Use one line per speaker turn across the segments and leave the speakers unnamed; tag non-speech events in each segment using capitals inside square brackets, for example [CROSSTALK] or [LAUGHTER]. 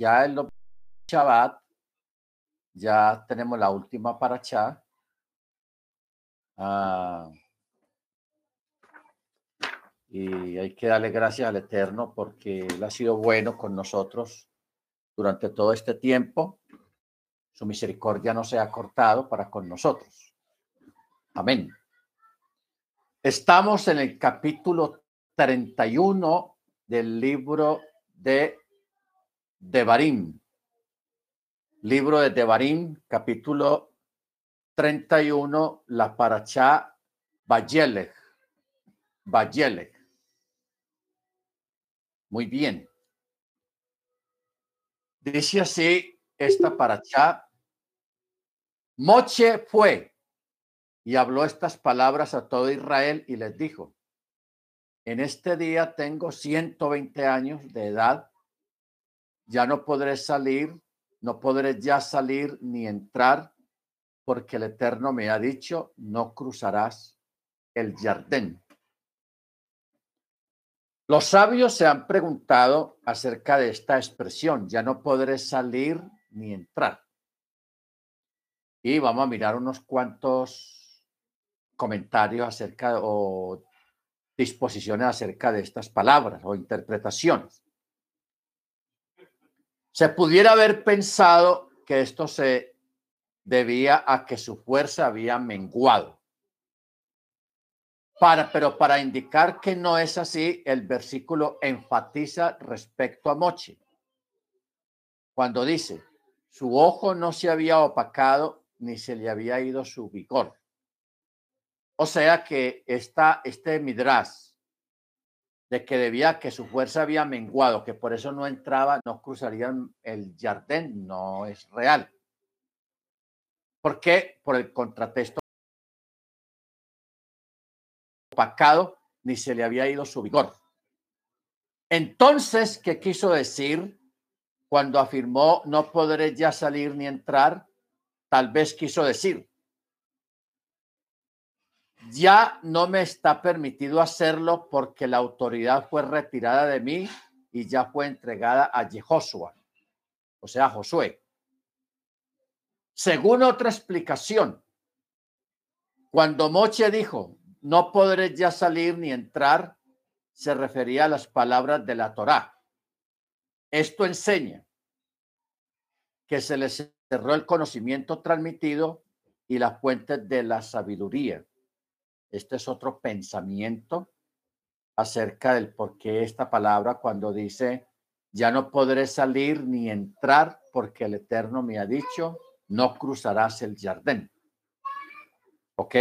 ya el Shabbat, ya tenemos la última paracha. Ah, y hay que darle gracias al Eterno porque Él ha sido bueno con nosotros durante todo este tiempo. Su misericordia no se ha cortado para con nosotros. Amén. Estamos en el capítulo 31 del libro de Devarim. Libro de Devarim, capítulo 31, la paracha Bayelech. Bayelech. Muy bien. Dice así esta paracha. Moche fue y habló estas palabras a todo Israel y les dijo, en este día tengo 120 años de edad, ya no podré salir, no podré ya salir ni entrar, porque el Eterno me ha dicho, no cruzarás el jardín. Los sabios se han preguntado acerca de esta expresión, ya no podré salir ni entrar. Y vamos a mirar unos cuantos comentarios acerca o disposiciones acerca de estas palabras o interpretaciones. Se pudiera haber pensado que esto se debía a que su fuerza había menguado pero para indicar que no es así, el versículo enfatiza respecto a Moche. Cuando dice, su ojo no se había opacado ni se le había ido su vigor. O sea que esta, este midras de que debía que su fuerza había menguado, que por eso no entraba, no cruzarían el jardín, no es real. ¿Por qué? Por el contratexto opacado ni se le había ido su vigor. Entonces, ¿qué quiso decir cuando afirmó no podré ya salir ni entrar? Tal vez quiso decir, ya no me está permitido hacerlo porque la autoridad fue retirada de mí y ya fue entregada a Jehoshua, o sea, Josué. Según otra explicación, cuando Moche dijo, no podré ya salir ni entrar, se refería a las palabras de la Torá. Esto enseña que se les cerró el conocimiento transmitido y la fuente de la sabiduría. Este es otro pensamiento acerca del por qué esta palabra cuando dice, ya no podré salir ni entrar porque el Eterno me ha dicho, no cruzarás el jardín. ¿Ok?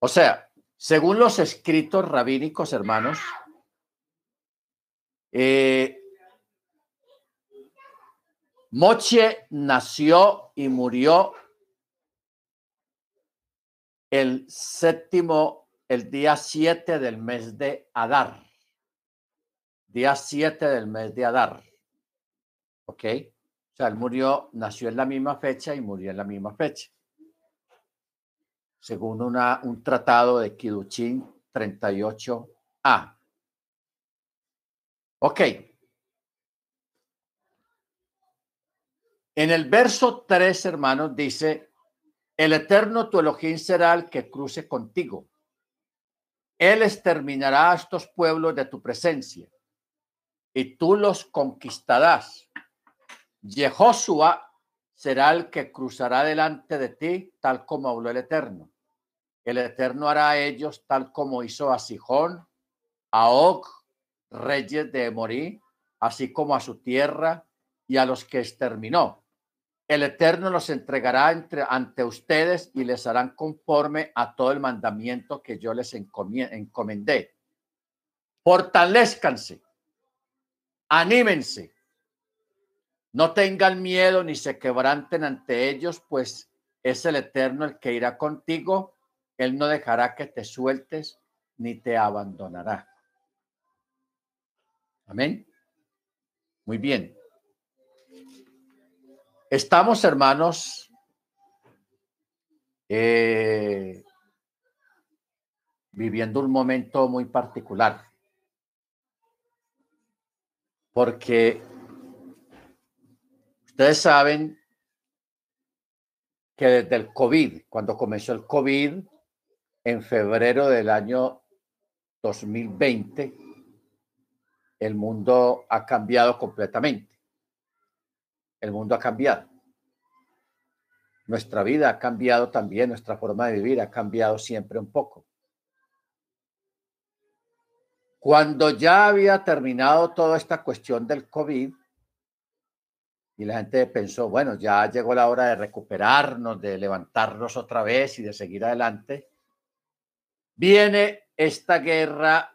O sea, según los escritos rabínicos, hermanos, eh, Moche nació y murió el séptimo, el día 7 del mes de Adar. Día 7 del mes de Adar. ¿Ok? O sea, él murió, nació en la misma fecha y murió en la misma fecha según una, un tratado de Kiduchín 38A. Ok. En el verso 3, hermanos, dice, el eterno tu Elohim será el que cruce contigo. Él exterminará a estos pueblos de tu presencia y tú los conquistarás. Jehoshua será el que cruzará delante de ti, tal como habló el Eterno. El Eterno hará a ellos tal como hizo a Sijón, a Og, reyes de Morí, así como a su tierra y a los que exterminó. El Eterno los entregará entre, ante ustedes y les harán conforme a todo el mandamiento que yo les encomendé. Fortalezcanse, anímense, no tengan miedo ni se quebranten ante ellos, pues es el Eterno el que irá contigo. Él no dejará que te sueltes ni te abandonará. Amén. Muy bien. Estamos, hermanos, eh, viviendo un momento muy particular porque ustedes saben que desde el COVID, cuando comenzó el COVID, en febrero del año 2020, el mundo ha cambiado completamente. El mundo ha cambiado. Nuestra vida ha cambiado también, nuestra forma de vivir ha cambiado siempre un poco. Cuando ya había terminado toda esta cuestión del COVID, y la gente pensó, bueno, ya llegó la hora de recuperarnos, de levantarnos otra vez y de seguir adelante, viene esta guerra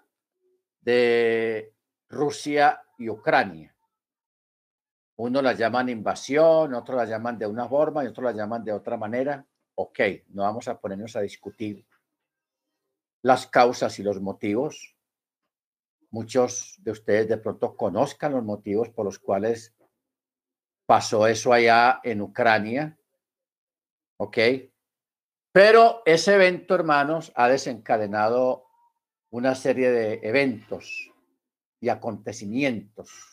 de Rusia y Ucrania. Uno la llaman invasión, otro la llaman de una forma y otro la llaman de otra manera. Ok, no vamos a ponernos a discutir las causas y los motivos. Muchos de ustedes de pronto conozcan los motivos por los cuales pasó eso allá en Ucrania. ¿Ok? Pero ese evento, hermanos, ha desencadenado una serie de eventos y acontecimientos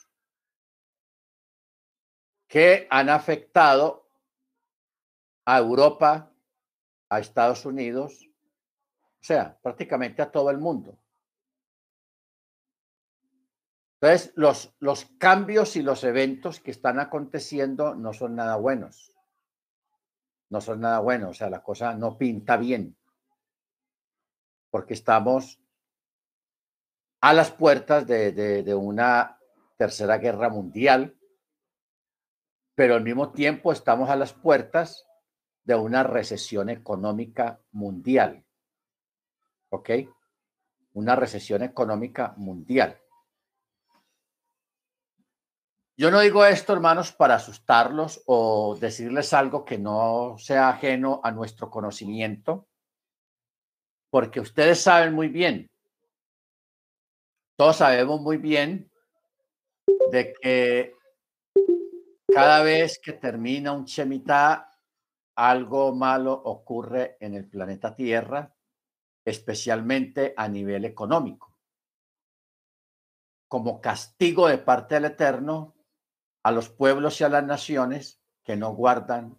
que han afectado a Europa, a Estados Unidos, o sea, prácticamente a todo el mundo. Entonces, los, los cambios y los eventos que están aconteciendo no son nada buenos. No son nada buenos, o sea, la cosa no pinta bien. Porque estamos a las puertas de, de una tercera guerra mundial, pero al mismo tiempo estamos a las puertas de una recesión económica mundial. ¿Ok? Una recesión económica mundial. Yo no digo esto, hermanos, para asustarlos o decirles algo que no sea ajeno a nuestro conocimiento, porque ustedes saben muy bien, todos sabemos muy bien de que cada vez que termina un Shemitah, algo malo ocurre en el planeta Tierra, especialmente a nivel económico. Como castigo de parte del Eterno, a los pueblos y a las naciones que no guardan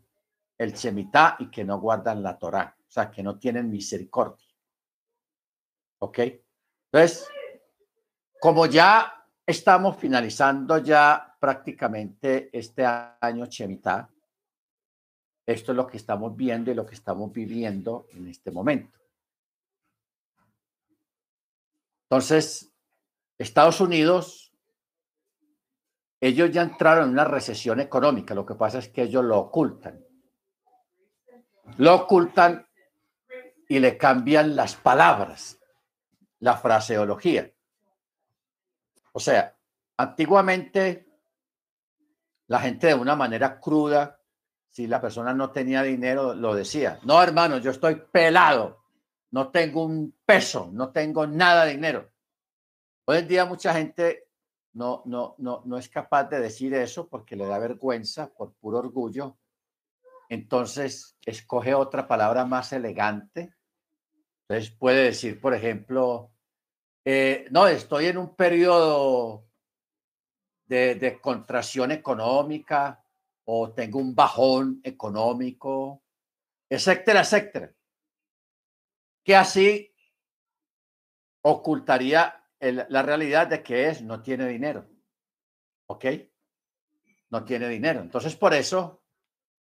el Shemitah y que no guardan la Torá, o sea, que no tienen misericordia. ¿Ok? Entonces, como ya estamos finalizando ya prácticamente este año Shemitah, esto es lo que estamos viendo y lo que estamos viviendo en este momento. Entonces, Estados Unidos ellos ya entraron en una recesión económica, lo que pasa es que ellos lo ocultan. Lo ocultan y le cambian las palabras, la fraseología. O sea, antiguamente la gente de una manera cruda, si la persona no tenía dinero, lo decía. No, hermano, yo estoy pelado, no tengo un peso, no tengo nada de dinero. Hoy en día mucha gente no, no, no, no es capaz de decir eso porque le da vergüenza por puro orgullo. Entonces, escoge otra palabra más elegante. Entonces, puede decir, por ejemplo, eh, no, estoy en un periodo de, contracción económica o tengo un bajón económico, etcétera, etcétera. Que así ocultaría la realidad de que es, no tiene dinero. ¿Ok? No tiene dinero. Entonces, por eso,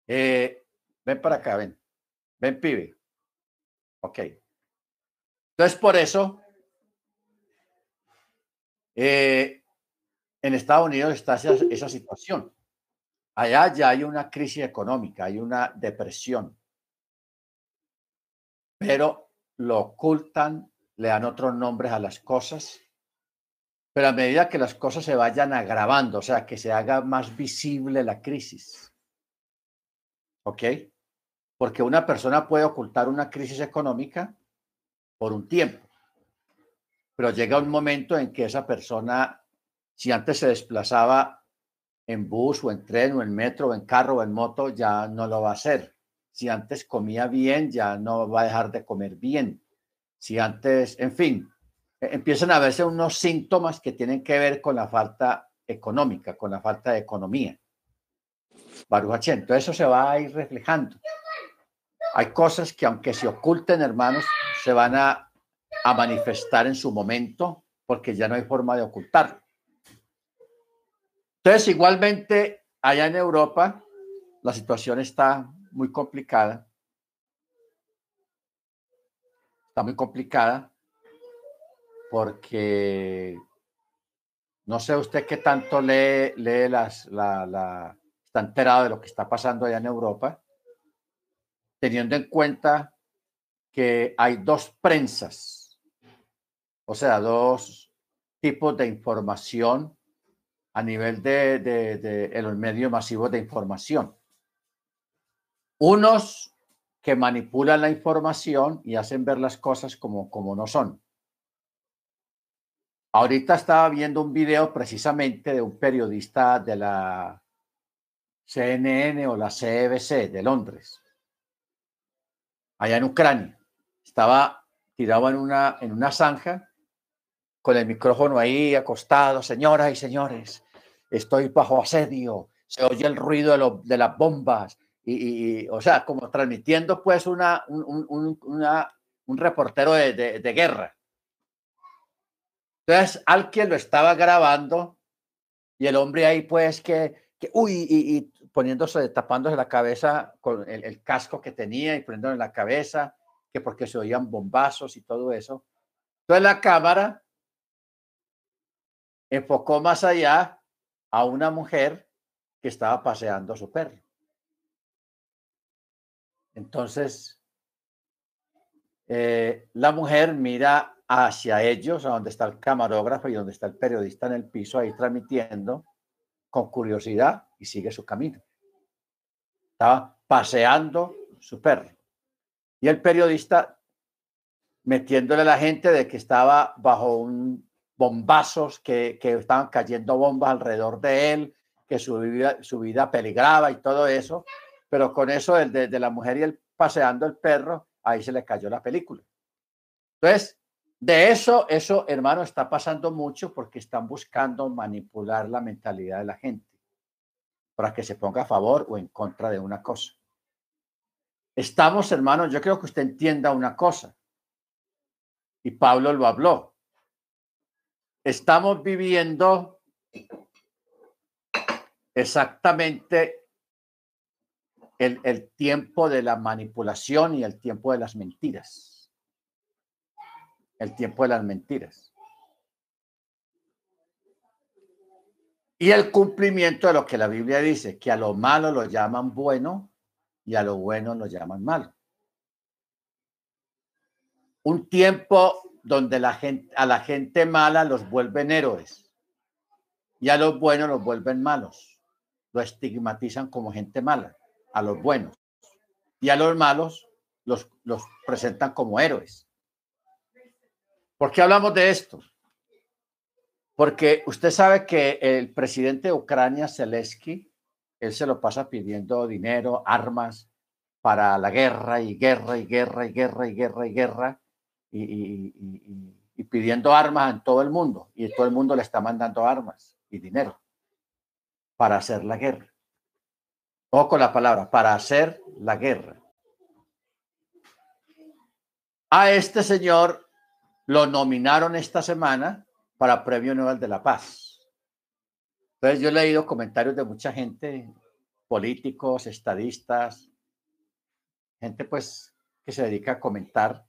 eh, ven para acá, ven. Ven, pibe. Ok. Entonces, por eso, eh, en Estados Unidos está esa, situación. Allá ya hay una crisis económica, hay una depresión, pero lo ocultan, le dan otros nombres a las cosas pero a medida que las cosas se vayan agravando, o sea, que se haga más visible la crisis. ¿Ok? Porque una persona puede ocultar una crisis económica por un tiempo, pero llega un momento en que esa persona, si antes se desplazaba en bus o en tren o en metro o en carro o en moto, ya no lo va a hacer. Si antes comía bien, ya no va a dejar de comer bien. Si antes, en fin, e-, empiezan a verse unos síntomas que tienen que ver con la falta económica, con la falta de economía. Baruch Entonces eso se va a ir reflejando. Hay cosas que aunque se oculten, hermanos, se van a, a manifestar en su momento porque ya no hay forma de ocultarlo. Entonces, igualmente, allá en Europa, la situación está muy complicada. Está muy complicada porque no sé usted qué tanto lee, las, la, la, está enterado de lo que está pasando allá en Europa, teniendo en cuenta que hay dos prensas, o sea, dos tipos de información a nivel de, de, de, los medios masivos de información. Unos que manipulan la información y hacen ver las cosas como, como no son. Ahorita estaba viendo un video precisamente de un periodista de la CNN o la CBC de Londres, allá en Ucrania. Estaba tirado en una, en una zanja con el micrófono ahí acostado, señoras y señores, estoy bajo asedio, se oye el ruido de, lo, de las bombas, y, y, o sea, como transmitiendo pues una, un, un, una, un reportero de, de, guerra. Entonces, alguien lo estaba grabando y el hombre ahí, pues, que, que uy, y, poniéndose, tapándose la cabeza con el, el, casco que tenía y poniéndole en la cabeza, que porque se oían bombazos y todo eso. Entonces, la cámara enfocó más allá a una mujer que estaba paseando a su perro. Entonces, eh, la mujer mira hacia ellos, a donde está el camarógrafo y donde está el periodista en el piso, ahí transmitiendo con curiosidad y sigue su camino. Estaba paseando su perro. Y el periodista metiéndole a la gente de que estaba bajo un bombazos, que, que estaban cayendo bombas alrededor de él, que su vida, su vida peligraba y todo eso. Pero con eso de, de la mujer y el paseando el perro, ahí se le cayó la película. Entonces, de eso, eso, hermano, está pasando mucho porque están buscando manipular la mentalidad de la gente para que se ponga a favor o en contra de una cosa. Estamos, hermano, yo creo que usted entienda una cosa. Y Pablo lo habló. Estamos viviendo exactamente el, el tiempo de la manipulación y el tiempo de las mentiras el tiempo de las mentiras. Y el cumplimiento de lo que la Biblia dice, que a lo malo lo llaman bueno y a lo bueno lo llaman malo. Un tiempo donde a la gente mala los vuelven héroes y a los buenos los vuelven malos. Lo estigmatizan como gente mala, a los buenos. Y a los malos los, los presentan como héroes. ¿Por qué hablamos de esto? Porque usted sabe que el presidente de Ucrania, Zelensky, él se lo pasa pidiendo dinero, armas para la guerra y guerra y guerra y guerra y guerra y guerra y, pidiendo armas en todo el mundo. Y todo el mundo le está mandando armas y dinero para hacer la guerra. O con la palabra, para hacer la guerra. A este señor lo nominaron esta semana para Premio Nobel de la Paz. Entonces yo he leído comentarios de mucha gente, políticos, estadistas, gente pues que se dedica a comentar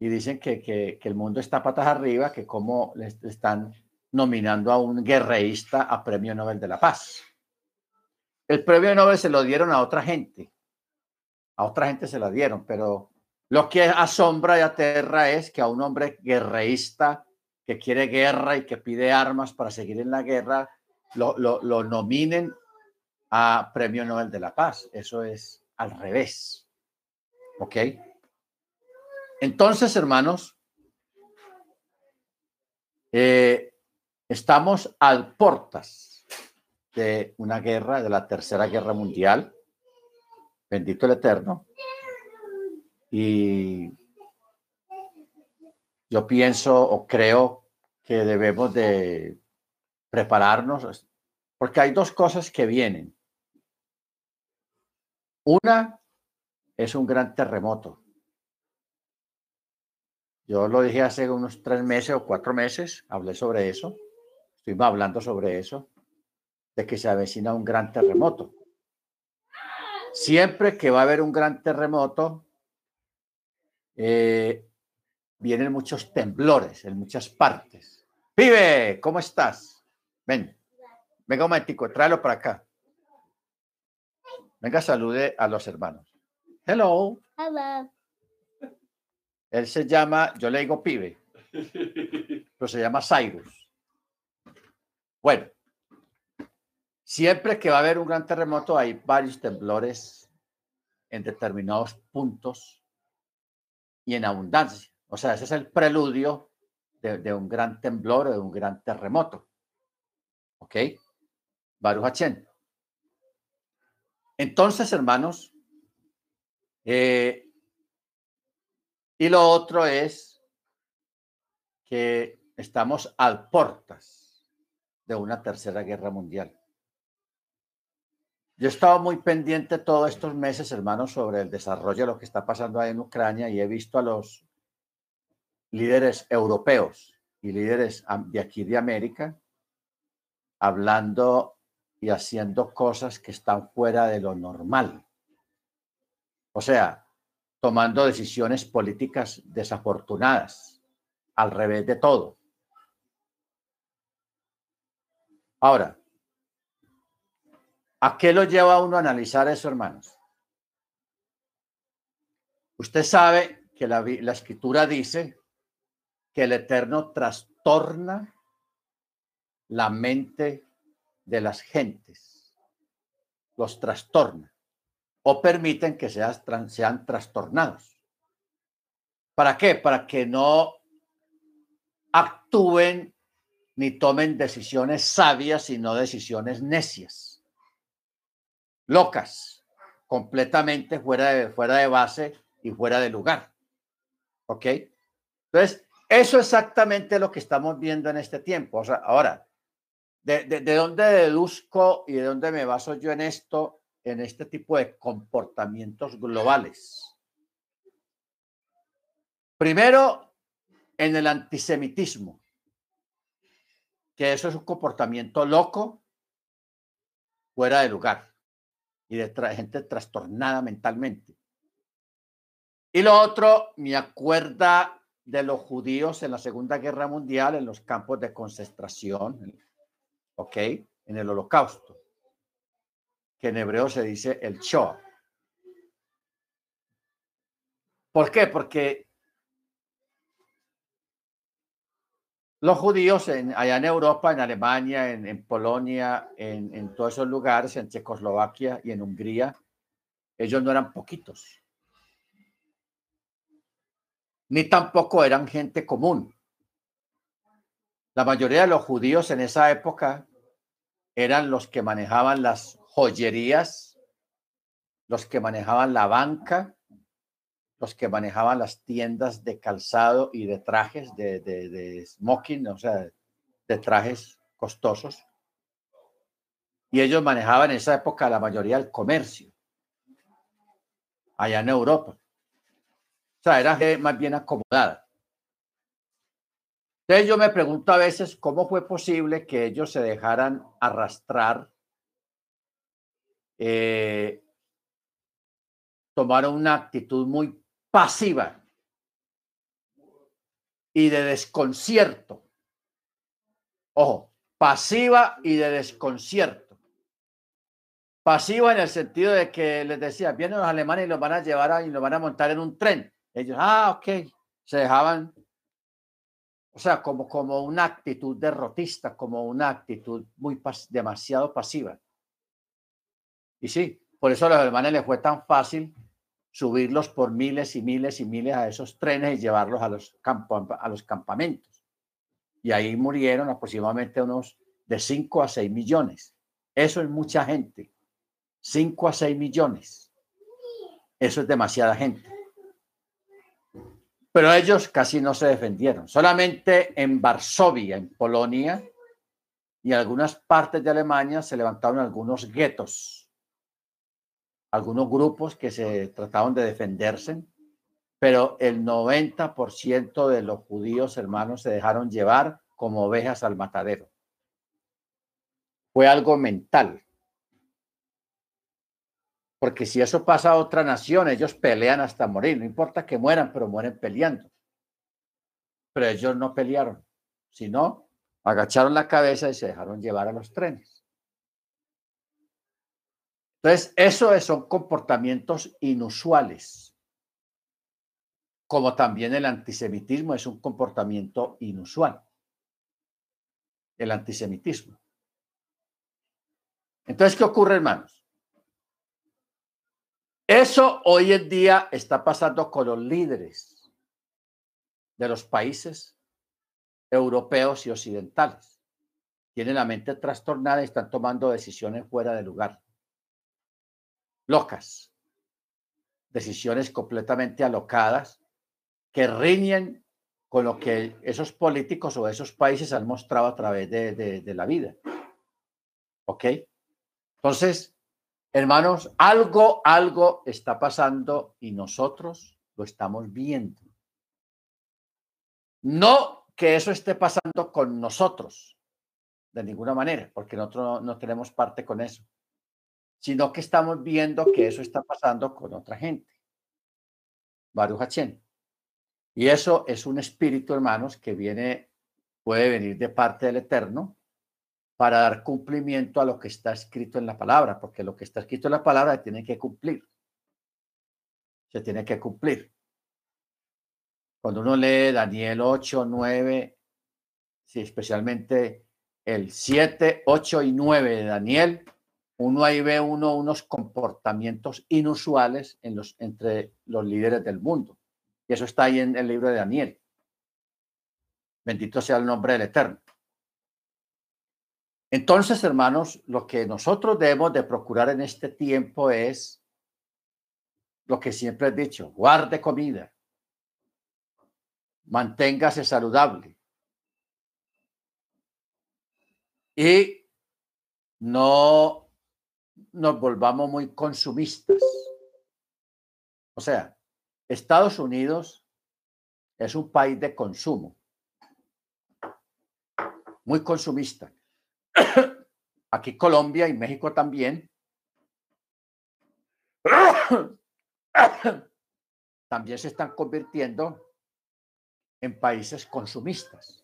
y dicen que, que, que el mundo está patas arriba, que cómo le están nominando a un guerreísta a Premio Nobel de la Paz. El premio Nobel se lo dieron a otra gente, a otra gente se lo dieron, pero lo que asombra y aterra es que a un hombre guerreísta que quiere guerra y que pide armas para seguir en la guerra, lo, lo, lo nominen a Premio Nobel de la Paz. Eso es al revés. ¿Ok? Entonces, hermanos, eh, estamos al portas de una guerra, de la Tercera Guerra Mundial. Bendito el Eterno. Y yo pienso o creo que debemos de, prepararnos, porque hay dos cosas que vienen. Una es un gran terremoto. Yo lo dije hace unos tres meses o cuatro meses, hablé sobre eso, estuvimos hablando sobre eso, de que se avecina un gran terremoto. Siempre que va a haber un gran terremoto, eh, vienen muchos temblores en muchas partes. Pibe, ¿cómo estás? Ven, venga un momentico, tráelo para acá. Venga, salude a los hermanos. Hello.
Hello.
Él se llama, yo le digo pibe, pero se llama Cyrus. Bueno, siempre que va a haber un gran terremoto hay varios temblores en determinados puntos y en abundancia. O sea, ese es el preludio de, un gran temblor o de un gran terremoto. ¿Ok? Baruch entonces, hermanos, eh, y lo otro es que estamos al portas de una tercera guerra mundial. Yo he estado muy pendiente todos estos meses, hermanos, sobre el desarrollo de lo que está pasando ahí en Ucrania y he visto a los líderes europeos y líderes de aquí de América hablando y haciendo cosas que están fuera de lo normal. O sea, tomando decisiones políticas desafortunadas, al revés de todo. Ahora, ¿a qué lo lleva uno a analizar eso, hermanos? Usted sabe que la escritura dice que el Eterno trastorna la mente de las gentes, los trastorna o permiten que sean, sean trastornados. ¿Para qué? Para que no actúen ni tomen decisiones sabias, sino decisiones necias, locas, completamente fuera de, fuera de base y fuera de lugar. ¿Ok? Entonces, eso es exactamente lo que estamos viendo en este tiempo. O sea, ahora, ¿De, dónde deduzco y de dónde me baso yo en esto, en este tipo de comportamientos globales? Primero, en el antisemitismo, que eso es un comportamiento loco, fuera de lugar y de gente trastornada mentalmente. Y lo otro, me acuerda de los judíos en la Segunda Guerra Mundial, en los campos de concentración, ¿ok? En el holocausto, que en hebreo se dice el Shoah. ¿Por qué? Porque los judíos en, allá en Europa, en Alemania, en, Polonia, en, en, todos esos lugares, en Checoslovaquia y en Hungría, ellos no eran poquitos. Ni tampoco eran gente común. La mayoría de los judíos en esa época eran los que manejaban las joyerías, los que manejaban la banca, los que manejaban las tiendas de calzado y de trajes, de, smoking, o sea, de trajes costosos. Y ellos manejaban en esa época la mayoría del comercio, allá en Europa. O sea, era más bien acomodada. Entonces yo me pregunto a veces cómo fue posible que ellos se dejaran arrastrar, eh, tomaron una actitud muy pasiva y de desconcierto. Ojo, pasiva y de desconcierto. Pasiva en el sentido de que les decía, vienen los alemanes y los van a llevar y los van a montar en un tren. Ellos, ah, ok, se dejaban o sea, como, como una actitud derrotista, como una actitud muy demasiado pasiva. Y sí, por eso a los alemanes les fue tan fácil subirlos por miles y miles y miles a esos trenes y llevarlos a los, a los campamentos. Y ahí murieron aproximadamente unos de 5 a 6 millones. Eso es mucha gente. 5 a 6 millones. Eso es demasiada gente. Pero ellos casi no se defendieron. Solamente en Varsovia, en Polonia, y algunas partes de Alemania se levantaron algunos guetos, algunos grupos que se trataban de defenderse, pero el 90% de los judíos hermanos se dejaron llevar como ovejas al matadero. Fue algo mental. Porque si eso pasa a otra nación, ellos pelean hasta morir. No importa que mueran, pero mueren peleando. Pero ellos no pelearon, sino agacharon la cabeza y se dejaron llevar a los trenes. Entonces, eso son comportamientos inusuales. Como también el antisemitismo es un comportamiento inusual. El antisemitismo. Entonces, ¿qué ocurre, hermanos? Eso hoy en día está pasando con los líderes de los países europeos y occidentales. Tienen la mente trastornada y están tomando decisiones fuera de lugar. Locas. Decisiones completamente alocadas que riñen con lo que esos políticos o esos países han mostrado a través de, de la vida. ¿Ok? Entonces, Hermanos, algo, algo está pasando y nosotros lo estamos viendo. No que eso esté pasando con nosotros, de ninguna manera, porque nosotros no, tenemos parte con eso, sino que estamos viendo que eso está pasando con otra gente. Baruch Y eso es un espíritu, hermanos, que viene, puede venir de parte del Eterno, para dar cumplimiento a lo que está escrito en la palabra, porque lo que está escrito en la palabra se tiene que cumplir. Se tiene que cumplir. Cuando uno lee Daniel 8, 9, sí, especialmente el 7, 8 y 9 de Daniel, uno ahí ve uno unos comportamientos inusuales los, entre los líderes del mundo. Y eso está ahí en el libro de Daniel. Bendito sea el nombre del Eterno. Entonces, hermanos, lo que nosotros debemos de procurar en este tiempo es lo que siempre he dicho, guarde comida, manténgase saludable y no nos volvamos muy consumistas. O sea, Estados Unidos es un país de consumo, muy consumista. [COUGHS] Aquí Colombia y México también. [COUGHS] También se están convirtiendo en países consumistas.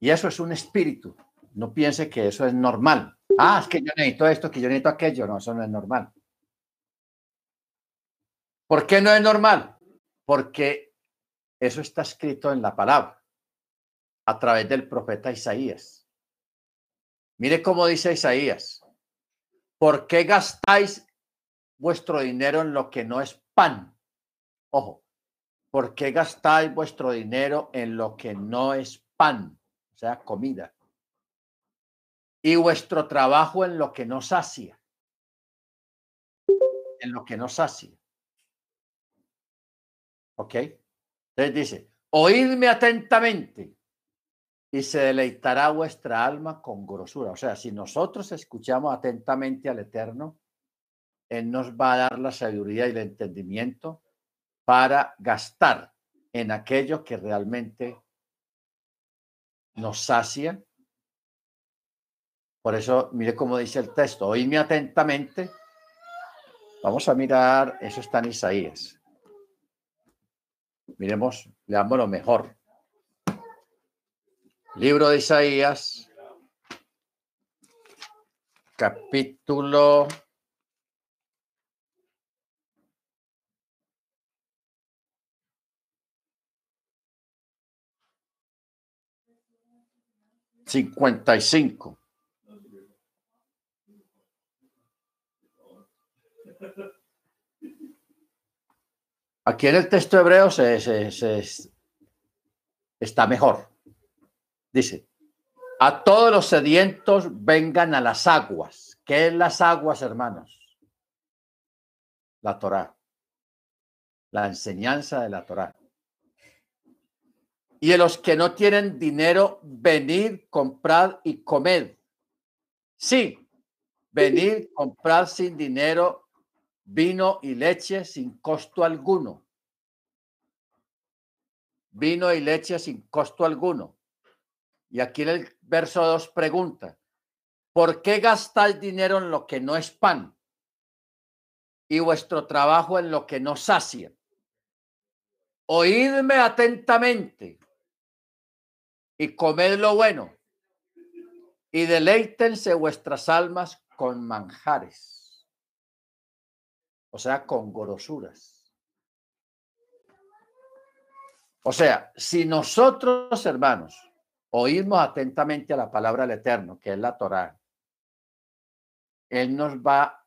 Y eso es un espíritu. No piense que eso es normal. Ah, es que yo necesito esto, que yo necesito aquello. No, eso no es normal. ¿Por qué no es normal? Porque eso está escrito en la palabra a través del profeta Isaías. Mire cómo dice Isaías. ¿Por qué gastáis vuestro dinero en lo que no es pan? Ojo, ¿por qué gastáis vuestro dinero en lo que no es pan? O sea, comida. Y vuestro trabajo en lo que no sacia. En lo que no sacia. ¿Ok? Entonces dice, oídme atentamente y se deleitará vuestra alma con grosura. O sea, si nosotros escuchamos atentamente al Eterno, Él nos va a dar la sabiduría y el entendimiento para gastar en aquello que realmente nos sacia. Por eso, mire cómo dice el texto, oídme atentamente. Vamos a mirar, eso está en Isaías. Miremos, leamos lo mejor. Libro de Isaías, capítulo cincuenta y cinco. Aquí en el texto hebreo se, está mejor. Dice, a todos los sedientos vengan a las aguas. ¿Qué es las aguas, hermanos? La Torá. La enseñanza de la Torá. Y a los que no tienen dinero, venid, comprad y comed. Sí, venid, comprad sin dinero vino y leche sin costo alguno. Vino y leche sin costo alguno. Y aquí en el verso 2 pregunta, ¿por qué gastáis dinero en lo que no es pan y vuestro trabajo en lo que no sacia? Oídme atentamente y comed lo bueno y deleítense vuestras almas con manjares, o sea, con gorosuras. O sea, si nosotros, hermanos, oímos atentamente a la palabra del Eterno, que es la Torá, Él nos va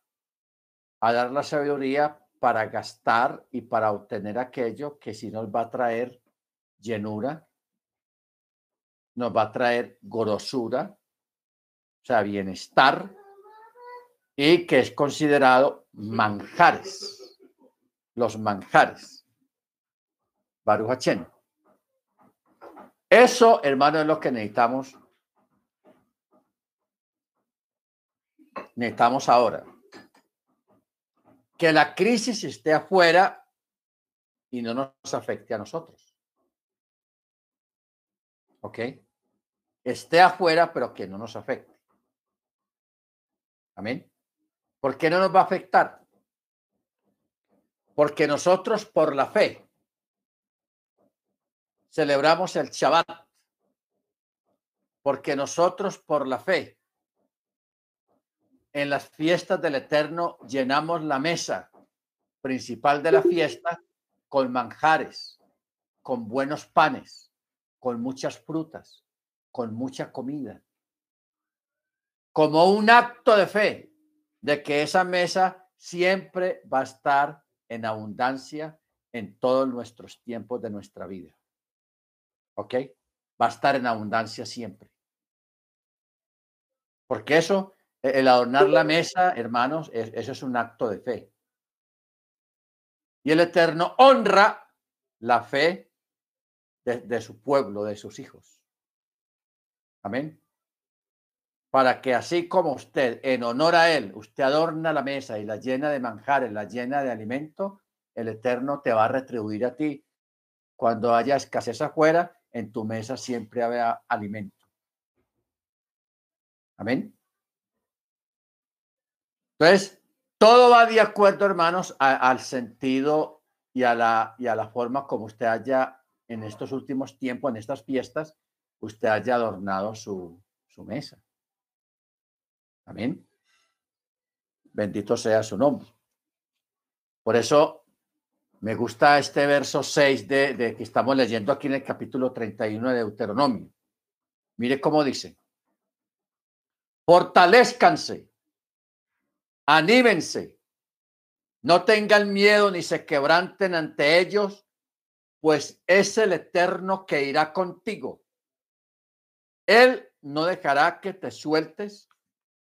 a dar la sabiduría para gastar y para obtener aquello que sí nos va a traer llenura, nos va a traer grosura, o sea, bienestar, y que es considerado manjares, los manjares. Baruch Eso, hermano, es lo que necesitamos. Necesitamos ahora. Que la crisis esté afuera y no nos afecte a nosotros. ¿Ok? Esté afuera, pero que no nos afecte. Amén. ¿Por qué no nos va a afectar? Porque nosotros por la fe celebramos el Shabbat. Porque nosotros por la fe en las fiestas del Eterno llenamos la mesa principal de la fiesta con manjares, con buenos panes, con muchas frutas, con mucha comida. Como un acto de fe de que esa mesa siempre va a estar en abundancia en todos nuestros tiempos de nuestra vida. ¿Ok? Va a estar en abundancia siempre. Porque eso, e, el adornar la mesa, hermanos, eso es un acto de fe. Y el Eterno honra la fe de, su pueblo, de sus hijos. Amén. Para que así como usted, en honor a Él, usted adorna la mesa y la llena de manjares, la llena de alimento, el Eterno te va a retribuir a ti. Cuando haya escasez afuera, en tu mesa siempre habrá alimento. Amén. Entonces, todo va de acuerdo, hermanos, al sentido y a, la, y a la forma como usted haya, en estos últimos tiempos, en estas fiestas, usted haya adornado su, su mesa. Amén. Bendito sea su nombre. Por eso me gusta este verso 6 de, que estamos leyendo aquí en el capítulo 31 de Deuteronomio. Mire cómo dice. Fortalezcanse, anímense, no tengan miedo ni se quebranten ante ellos, pues es el Eterno que irá contigo. Él no dejará que te sueltes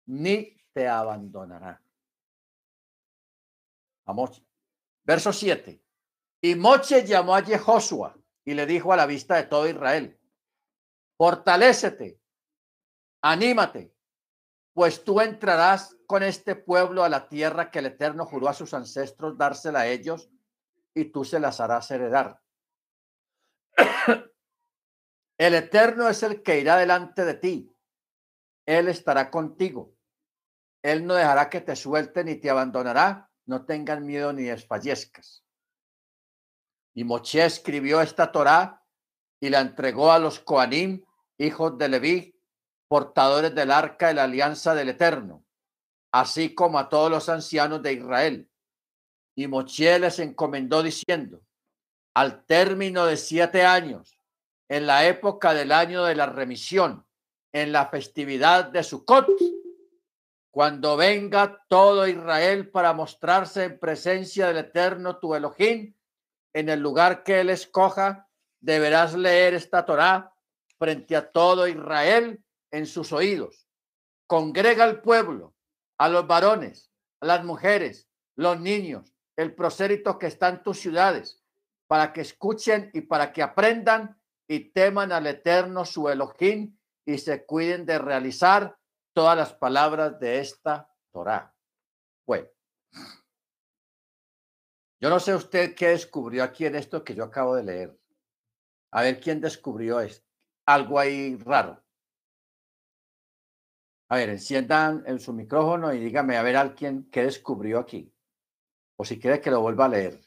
ni te abandonará. Vamos. Verso 7. Y Moche llamó a Jehoshua y le dijo a la vista de todo Israel, fortalécete, anímate, pues tú entrarás con este pueblo a la tierra que el Eterno juró a sus ancestros dársela a ellos, y tú se las harás heredar. El Eterno es el que irá delante de ti. Él estará contigo. Él no dejará que te suelte ni te abandonará. No tengan miedo ni desfallezcas. Y Moche escribió esta Torá y la entregó a los Coanim, hijos de Leví, portadores del arca de la alianza del Eterno, así como a todos los ancianos de Israel. Y Moche les encomendó diciendo, al término de siete años, en la época del año de la remisión, en la festividad de Sukkot, cuando venga todo Israel para mostrarse en presencia del Eterno tu Elohim, en el lugar que él escoja, deberás leer esta Torá frente a todo Israel en sus oídos. Congrega al pueblo, a los varones, a las mujeres, los niños, el prosérito que está en tus ciudades, para que escuchen y para que aprendan y teman al Eterno su Elohim y se cuiden de realizar todas las palabras de esta Torah. Bueno, yo no sé usted qué descubrió aquí en esto que yo acabo de leer. A ver quién descubrió esto. Algo ahí raro. A ver, enciendan en su micrófono y dígame a ver alguien qué descubrió aquí. O si quiere que lo vuelva a leer.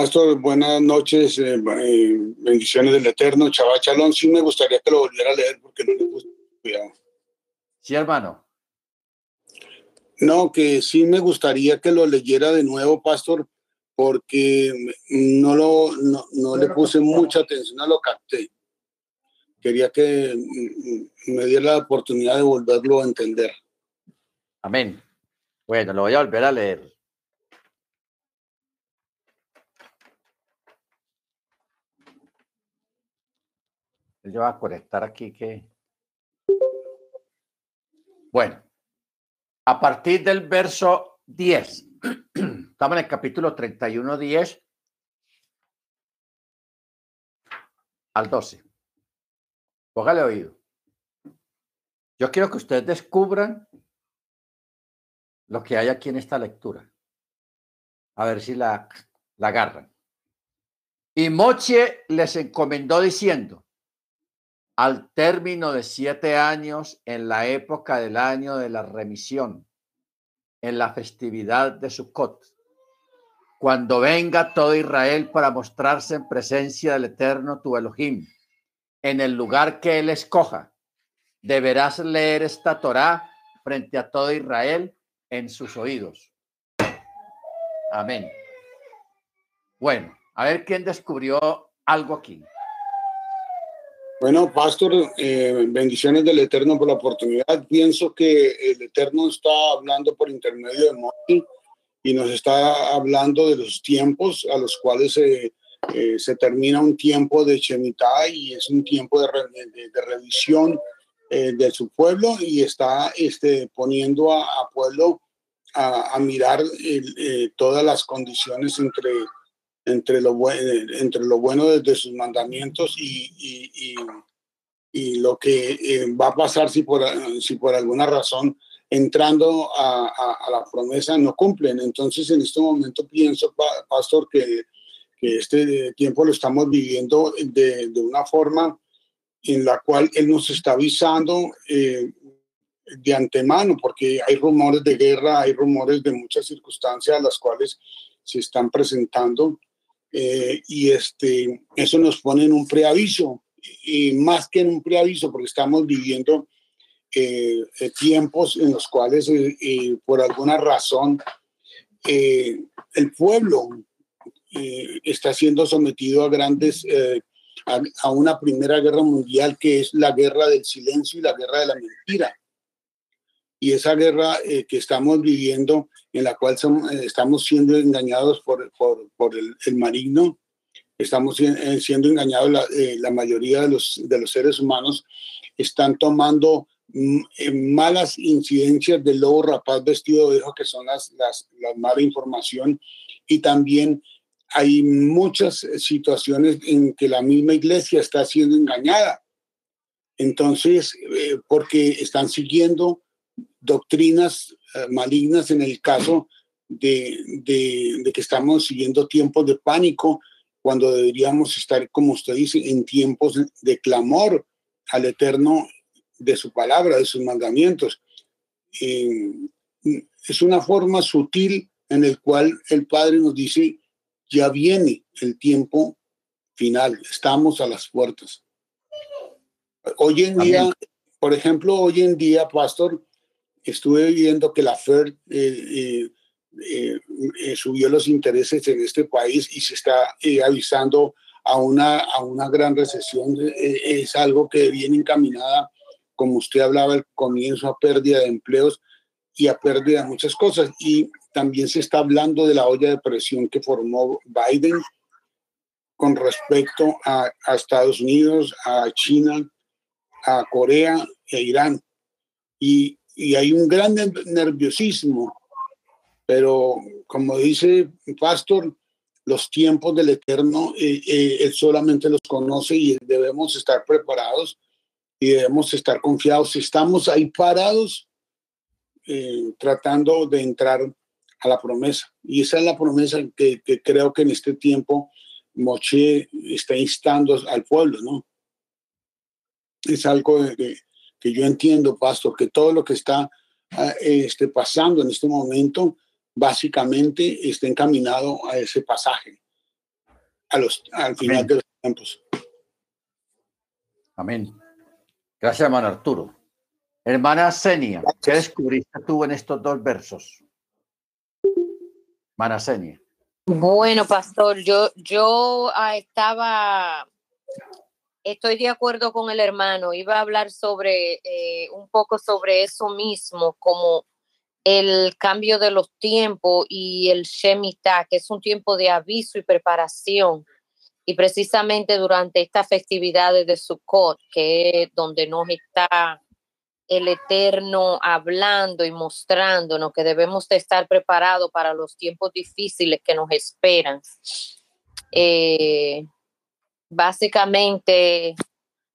Pastor, buenas noches, eh, eh, bendiciones del Eterno, Chaval Chalón. Sí me gustaría que lo volviera a leer porque no le gusta. Cuidado.
Sí, hermano.
No, que sí me gustaría que lo leyera de nuevo, Pastor, porque no, lo, no, no le puse mucha atención a lo capté. Quería que me diera la oportunidad de volverlo a entender.
Amén. Bueno, lo voy a volver a leer. Yo voy a conectar aquí que... Bueno, a partir del verso 10, [CLEARS THROAT] estamos en el capítulo 31, 10 al 12. Póngale oído. Yo quiero que ustedes descubran lo que hay aquí en esta lectura. A ver si la, la agarran. Y Moche les encomendó diciendo, al término de siete años, en la época del año de la remisión, en la festividad de Sukkot, cuando venga todo Israel para mostrarse en presencia del Eterno tu Elohim, en el lugar que él escoja, deberás leer esta Torá frente a todo Israel en sus oídos. Amén. Bueno, a ver quién descubrió algo aquí.
Bueno, Pastor, eh, bendiciones del Eterno por la oportunidad. Pienso que el Eterno está hablando por intermedio de Moti y nos está hablando de los tiempos a los cuales se, eh, termina un tiempo de Shemitah y es un tiempo de, revisión eh, de su pueblo y está este, poniendo a, pueblo a, mirar todas las condiciones entre entre lo, entre lo bueno de, sus mandamientos y, y, y, lo que eh, va a pasar si por, si por alguna razón entrando a, a, la promesa no cumplen. Entonces, en este momento pienso, pastor, que, que este tiempo lo estamos viviendo de, de, una forma en la cual Él nos está avisando eh, de antemano, porque hay rumores de guerra, hay rumores de muchas circunstancias a las cuales se están presentando eh, y este, eso nos pone en un preaviso, y más que en un preaviso, porque estamos viviendo eh, eh, tiempos en los cuales por alguna razón el pueblo está siendo sometido a grandes, a, a, una primera guerra mundial que es la guerra del silencio y la guerra de la mentira. Y esa guerra que estamos viviendo en la cual eh, estamos siendo engañados por, por, por el, el, estamos eh, siendo engañados, la, eh, la, mayoría de los, de los seres humanos están tomando mm, malas incidencias del lobo rapaz vestido de ojo, que son las, las, las mala información, y también hay muchas situaciones en que la misma iglesia está siendo engañada. Entonces, porque están siguiendo doctrinas eh, malignas en el caso de, de, que estamos siguiendo tiempos de pánico cuando deberíamos estar, como usted dice, en tiempos de clamor al Eterno de su palabra, de sus mandamientos. Eh, es una forma sutil en el cual el Padre nos dice, ya viene el tiempo final, estamos a las puertas. Hoy en día, por ejemplo, hoy en día, pastor, estuve viendo que la FED eh, eh, eh, subió los intereses en este país y se está avisando a una, a una gran recesión. es algo que viene encaminada, como usted hablaba al comienzo, a pérdida de empleos y a pérdida de muchas cosas. Y también se está hablando de la olla de presión que formó Biden con respecto a, a Estados Unidos, a China, a Corea e Irán. Y y hay un gran nerviosismo Pero como dice pastor, los tiempos del Eterno, eh, eh, solamente los conoce y debemos estar preparados y debemos estar confiados. Si estamos ahí parados, eh, tratando de entrar a la promesa. Y esa es la promesa que, creo que en este tiempo Moche está instando al pueblo, ¿no? Es algo que yo entiendo, pastor, que todo lo que está ah, este, pasando en este momento básicamente está encaminado a ese pasaje, a los, al final de los tiempos.
Amén. Gracias, hermano Arturo. Hermana Senia, ¿qué descubriste tú en estos dos versos? Hermana Senia.
Bueno, pastor, yo, yo ah, estaba, estoy de acuerdo con el hermano, iba a hablar sobre, eh, un poco sobre eso mismo, como el cambio de los tiempos y el Shemitah, que es un tiempo de aviso y preparación. Y precisamente durante estas festividades de Sukkot, que es donde nos está el Eterno hablando y mostrándonos que debemos de estar preparados para los tiempos difíciles que nos esperan. Eh, básicamente,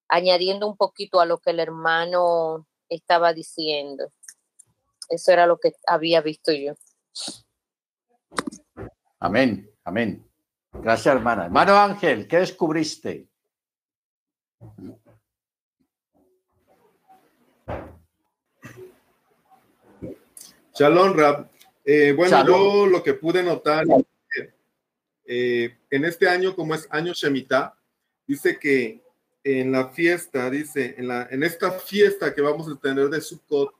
añadiendo un poquito a lo que el hermano estaba diciendo. Eso era lo que había visto yo.
Amén, amén. Gracias, hermana. Hermano Ángel, ¿qué descubriste?
Shalom, Rab. Eh, bueno, yo lo que pude notar eh, en este año, como es año Shemitah, dice que en la fiesta, dice, en, la, en esta fiesta que vamos a tener de Sukkot,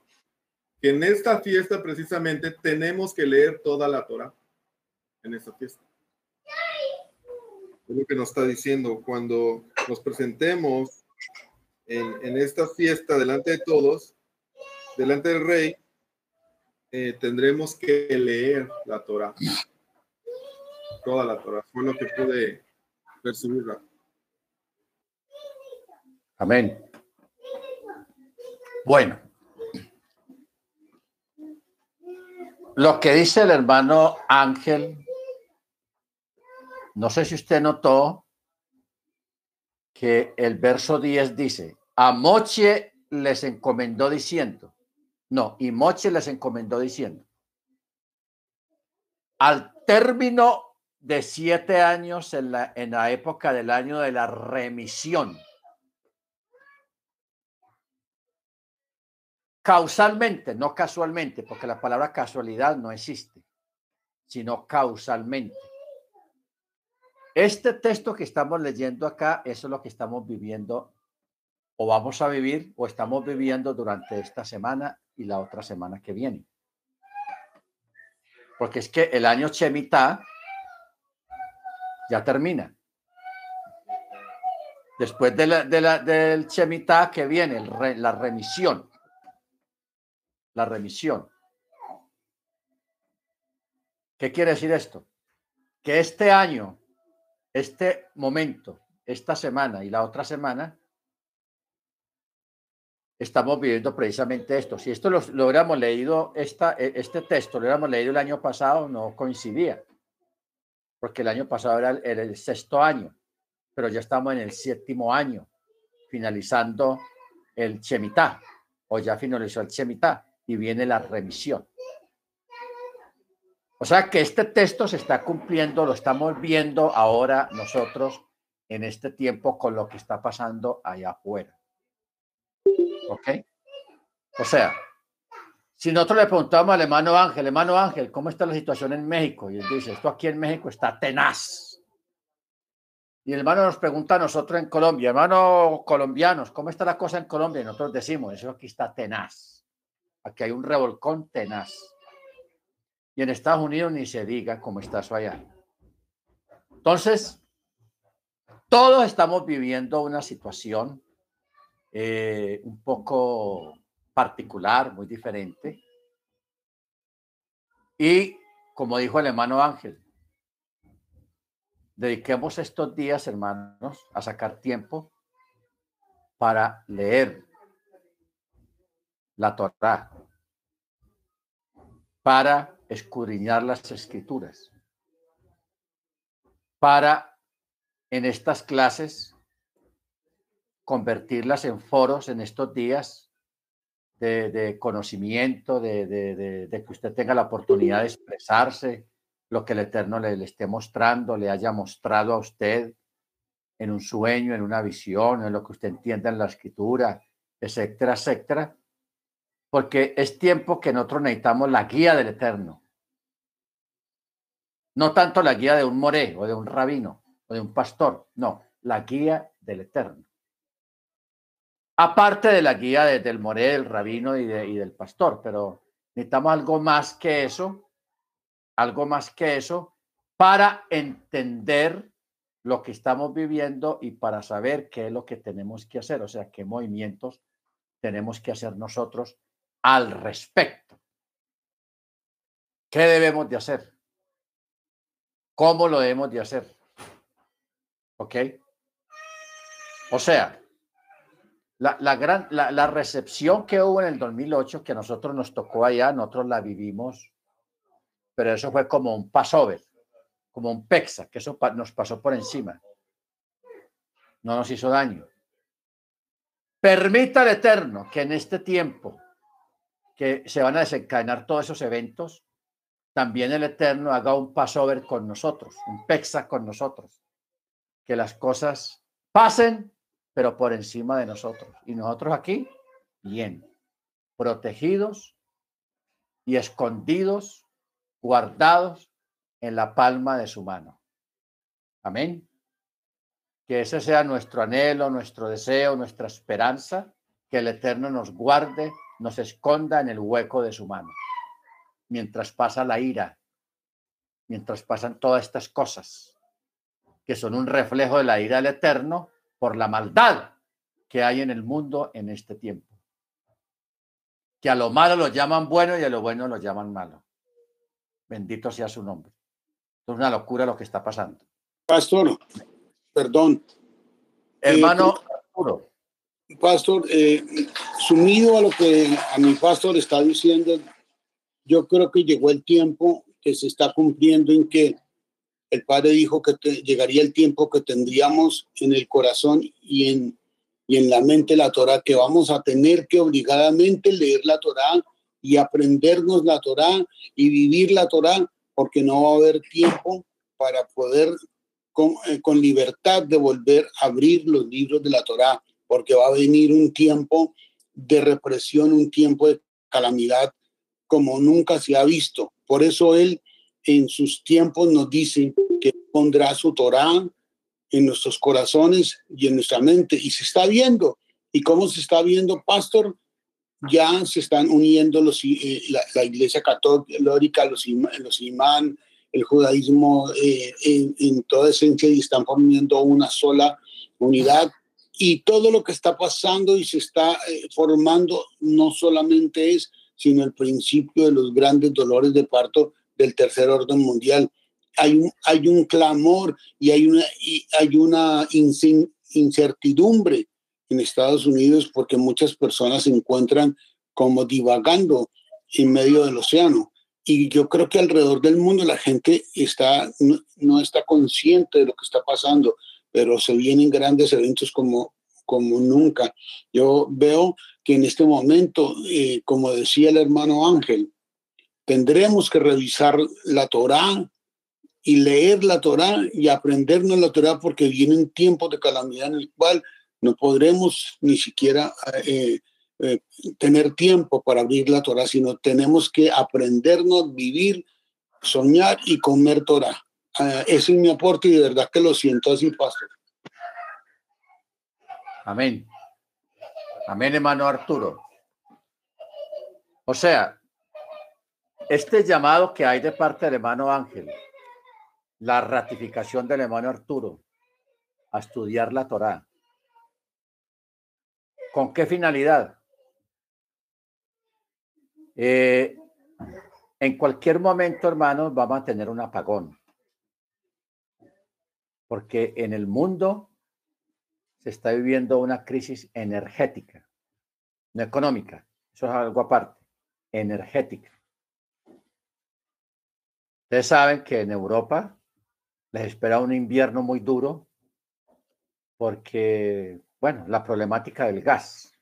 que en esta fiesta precisamente tenemos que leer toda la Torah en esta fiesta. Es lo que nos está diciendo. Cuando nos presentemos en, esta fiesta delante de todos, delante del rey, eh, tendremos que leer la Torah. Toda la Torah. Fue lo que pude percibir.
Amén. Bueno, Lo que dice el hermano Ángel, no sé si usted notó que el verso 10 dice, a Moche les encomendó diciendo, no, y Moche les encomendó diciendo, al término de siete años en la, en la época del año de la remisión, Causalmente, no casualmente, porque la palabra casualidad no existe, sino causalmente. Este texto que estamos leyendo acá, eso es lo que estamos viviendo o vamos a vivir o estamos viviendo durante esta semana y la otra semana que viene. Porque es que el año Chemitá ya termina. Después de la, del Chemitá que viene la remisión la remisión. ¿Qué quiere decir esto? Que este año, este momento, esta semana y la otra semana, estamos viviendo precisamente esto. Si esto lo, hubiéramos leído, esta, e, este texto lo hubiéramos leído el año pasado, no coincidía, porque el año pasado era el, sexto año, pero ya estamos en el séptimo año, finalizando el Chemitá, o ya finalizó el Chemitá y viene la remisión. O sea que este texto se está cumpliendo, lo estamos viendo ahora nosotros en este tiempo con lo que está pasando allá afuera. ¿Ok? O sea, si nosotros le preguntamos al hermano Ángel, hermano Ángel, ¿cómo está la situación en México? Y él dice, esto aquí en México está tenaz. Y el hermano nos pregunta a nosotros en Colombia, hermano colombianos, ¿cómo está la cosa en Colombia? Y nosotros decimos, eso aquí está tenaz. Aquí hay un revolcón tenaz. Y en Estados Unidos ni se diga cómo está eso allá. Entonces, todos estamos viviendo una situación eh, un poco particular, muy diferente. Y como dijo el hermano Ángel, dediquemos estos días, hermanos, a sacar tiempo para leer la Torah, para escudriñar las escrituras para en estas clases convertirlas en foros en estos días de, conocimiento, de, que usted tenga la oportunidad de expresarse, lo que el Eterno le, le, esté mostrando, le haya mostrado a usted en un sueño, en una visión, en lo que usted entienda en la escritura, etcétera, etcétera, porque es tiempo que nosotros necesitamos la guía del Eterno. No tanto la guía de un moré o de un rabino o de un pastor, no, la guía del Eterno. Aparte de la guía del moré, del rabino y, y del pastor, pero necesitamos algo más que eso, algo más que eso, para entender lo que estamos viviendo y para saber qué es lo que tenemos que hacer, o sea, qué movimientos tenemos que hacer nosotros al respecto. ¿Qué debemos de hacer? ¿Cómo lo debemos de hacer? ¿Ok? O sea, la, gran, la, la, recepción que hubo en el 2008, que a nosotros nos tocó allá, nosotros la vivimos, pero eso fue como un passover como un pexa, que eso nos pasó por encima. No nos hizo daño. Permita al Eterno que en este tiempo que se van a desencadenar todos esos eventos, también el Eterno haga un pasover con nosotros, un pexa con nosotros. Que las cosas pasen, pero por encima de nosotros. Y nosotros aquí, bien, protegidos y escondidos, guardados en la palma de su mano. Amén. Que ese sea nuestro anhelo, nuestro deseo, nuestra esperanza, que el Eterno nos guarde, nos esconda en el hueco de su mano, mientras pasa la ira, mientras pasan todas estas cosas, que son un reflejo de la ira del Eterno por la maldad que hay en el mundo en este tiempo. Que a lo malo lo llaman bueno y a lo bueno lo llaman malo. Bendito sea su nombre. Es una locura lo que está pasando.
Pastor, perdón.
Hermano
eh, Pastor, eh, sumido a lo que a mi pastor está diciendo, yo creo que llegó el tiempo que se está cumpliendo en que el Padre dijo que llegaría el tiempo que tendríamos en el corazón y en, y en la mente la Torah, que vamos a tener que obligadamente leer la Torah y aprendernos la Torah y vivir la Torah porque no va a haber tiempo para poder eh, con, libertad de volver a abrir los libros de la Torá, porque va a venir un tiempo de represión, un tiempo de calamidad como nunca se ha visto. Por eso Él en sus tiempos nos dice que pondrá su Torá en nuestros corazones y en nuestra mente. Y se está viendo. ¿Y cómo se está viendo, pastor? ya se están uniendo los, eh, la, Iglesia Católica, los, los imán, el judaísmo eh, en, toda esencia y están formando una sola unidad. Y todo lo que está pasando y se está eh, formando no solamente es, sino el principio de los grandes dolores de parto del tercer orden mundial. Hay un, hay un clamor y hay una, y hay una incertidumbre en Estados Unidos porque muchas personas se encuentran como divagando en medio del océano. Y yo creo que alrededor del mundo la gente está, no, está consciente de lo que está pasando, pero se vienen grandes eventos como, como nunca. Yo veo que en este momento, eh, como decía el hermano Ángel, tendremos que revisar la Torá y leer la Torá y aprendernos la Torá porque vienen tiempos de calamidad en el cual no podremos ni siquiera eh, eh, tener tiempo para abrir la Torah, sino tenemos que aprendernos, vivir, soñar y comer Torah. Uh, ese es mi aporte y de verdad que lo siento así, pastor.
Amén. Amén, hermano Arturo. O sea, este llamado que hay de parte del hermano Ángel, la ratificación del hermano Arturo a estudiar la Torah, ¿Con qué finalidad? Eh, en cualquier momento, hermanos, vamos a tener un apagón. Porque en el mundo se está viviendo una crisis energética, no económica. Eso es algo aparte, energética. Ustedes saben que en Europa les espera un invierno muy duro porque, bueno, la problemática del gas.